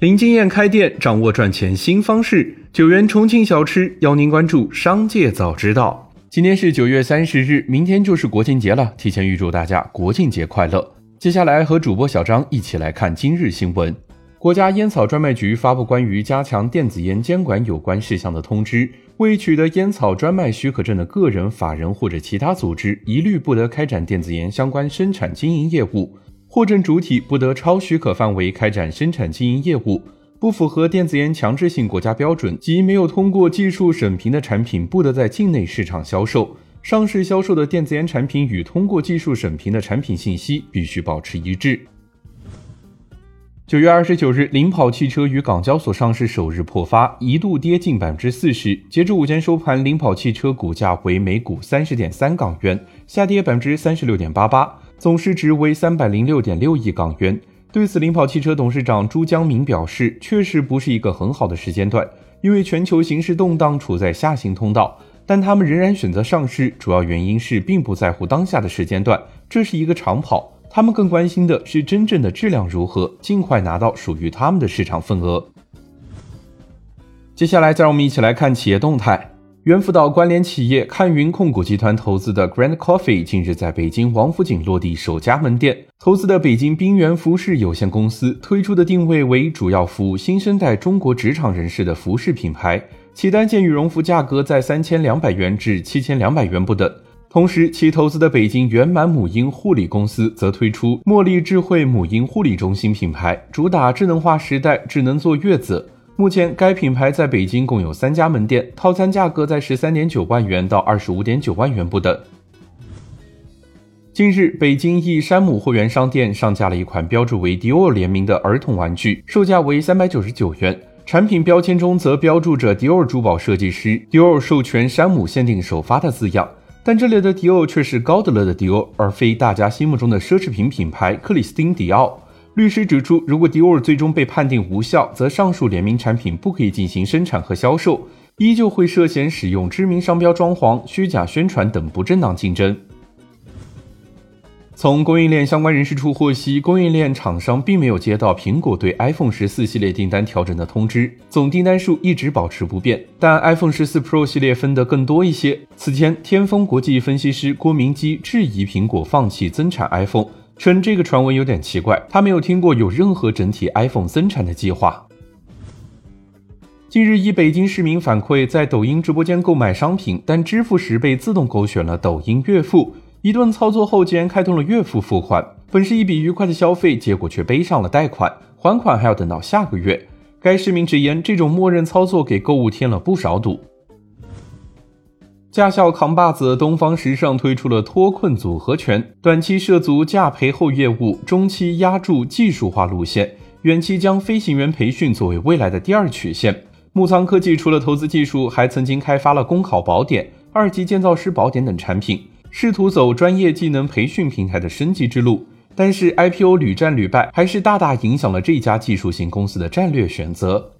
零经验开店，掌握赚钱新方式。九元重庆小吃邀您关注商界早知道。今天是九月三十日，明天就是国庆节了，提前预祝大家国庆节快乐。接下来和主播小张一起来看今日新闻。国家烟草专卖局发布关于加强电子烟监管有关事项的通知，未取得烟草专卖许可证的个人、法人或者其他组织，一律不得开展电子烟相关生产经营业务。货证主体不得超许可范围开展生产经营业务，不符合电子烟强制性国家标准及没有通过技术审评的产品不得在境内市场销售。上市销售的电子烟产品与通过技术审评的产品信息必须保持一致。九月二十九日，领跑汽车于港交所上市首日破发，一度跌近百分之四十。截至午间收盘，领跑汽车股价为每股三十点三港元，下跌百分之三十六点八八。总市值为三百零六点六亿港元。对此，领跑汽车董事长朱江明表示，确实不是一个很好的时间段，因为全球形势动荡，处在下行通道。但他们仍然选择上市，主要原因是并不在乎当下的时间段，这是一个长跑，他们更关心的是真正的质量如何，尽快拿到属于他们的市场份额。接下来，再让我们一起来看企业动态。猿辅导关联企业看云控股集团投资的 Grand Coffee 近日在北京王府井落地首家门店。投资的北京冰源服饰有限公司推出的定位为主要服务新生代中国职场人士的服饰品牌，其单件羽绒服价格在三千两百元至七千两百元不等。同时，其投资的北京圆满母婴护理公司则推出茉莉智慧母婴护理中心品牌，主打智能化时代智能坐月子。目前，该品牌在北京共有三家门店，套餐价格在十三点九万元到二十五点九万元不等。近日，北京一山姆会员商店上架了一款标注为迪奥联名的儿童玩具，售价为三百九十九元。产品标签中则标注着迪奥珠宝设计师迪奥授权山姆限定首发的字样，但这里的迪奥却是高德乐的迪奥，而非大家心目中的奢侈品品牌克里斯汀迪奥。律师指出，如果迪奥最终被判定无效，则上述联名产品不可以进行生产和销售，依旧会涉嫌使用知名商标装潢、虚假宣传等不正当竞争。从供应链相关人士处获悉，供应链厂商并没有接到苹果对 iPhone 十四系列订单调整的通知，总订单数一直保持不变，但 iPhone 十四 Pro 系列分得更多一些。此前，天风国际分析师郭明基质疑苹果放弃增产 iPhone。称这个传闻有点奇怪，他没有听过有任何整体 iPhone 增产的计划。近日，一北京市民反馈在抖音直播间购买商品，但支付时被自动勾选了抖音月付，一顿操作后竟然开通了月付付款，本是一笔愉快的消费，结果却背上了贷款，还款还要等到下个月。该市民直言，这种默认操作给购物添了不少堵。驾校扛把子东方时尚推出了脱困组合拳，短期涉足驾培后业务，中期压注技术化路线，远期将飞行员培训作为未来的第二曲线。木仓科技除了投资技术，还曾经开发了公考宝典、二级建造师宝典等产品，试图走专业技能培训平台的升级之路。但是 IPO 屡战屡败，还是大大影响了这家技术型公司的战略选择。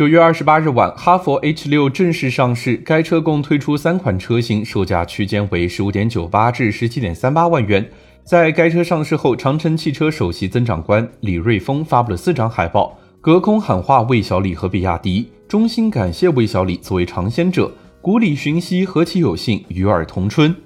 九月二十八日晚，哈佛 H 六正式上市。该车共推出三款车型，售价区间为十五点九八至十七点三八万元。在该车上市后，长城汽车首席增长官李瑞峰发布了四张海报，隔空喊话魏小李和比亚迪，衷心感谢魏小李作为尝鲜者，古里寻溪，何其有幸，与尔同春。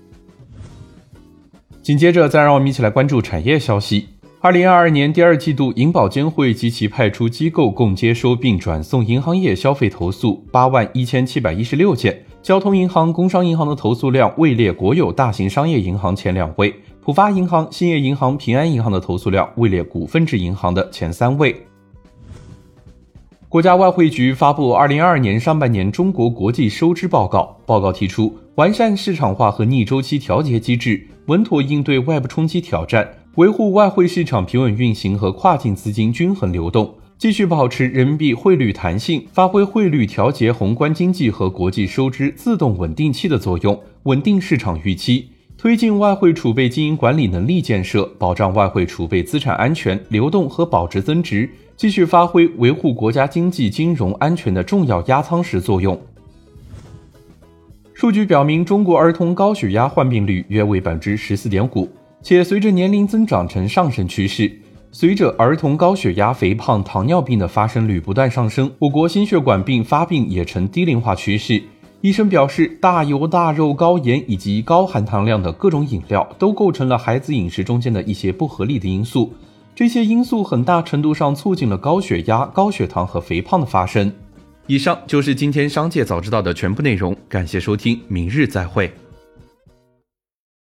紧接着，再让我们一起来关注产业消息。二零二二年第二季度，银保监会及其派出机构共接收并转送银行业消费投诉八万一千七百一十六件。交通银行、工商银行的投诉量位列国有大型商业银行前两位，浦发银行、兴业银行、平安银行的投诉量位列股份制银行的前三位。国家外汇局发布二零二二年上半年中国国际收支报告，报告提出，完善市场化和逆周期调节机制，稳妥应对外部冲击挑战。维护外汇市场平稳运行和跨境资金均衡流动，继续保持人民币汇率弹性，发挥汇率调节宏观经济和国际收支自动稳定器的作用，稳定市场预期，推进外汇储备经营管理能力建设，保障外汇储备资产安全、流动和保值增值，继续发挥维护国家经济金融安全的重要压舱石作用。数据表明，中国儿童高血压患病率约为百分之十四点五。且随着年龄增长呈上升趋势，随着儿童高血压、肥胖、糖尿病的发生率不断上升，我国心血管病发病也呈低龄化趋势。医生表示，大油大肉、高盐以及高含糖量的各种饮料都构成了孩子饮食中间的一些不合理的因素。这些因素很大程度上促进了高血压、高血糖和肥胖的发生。以上就是今天商界早知道的全部内容，感谢收听，明日再会。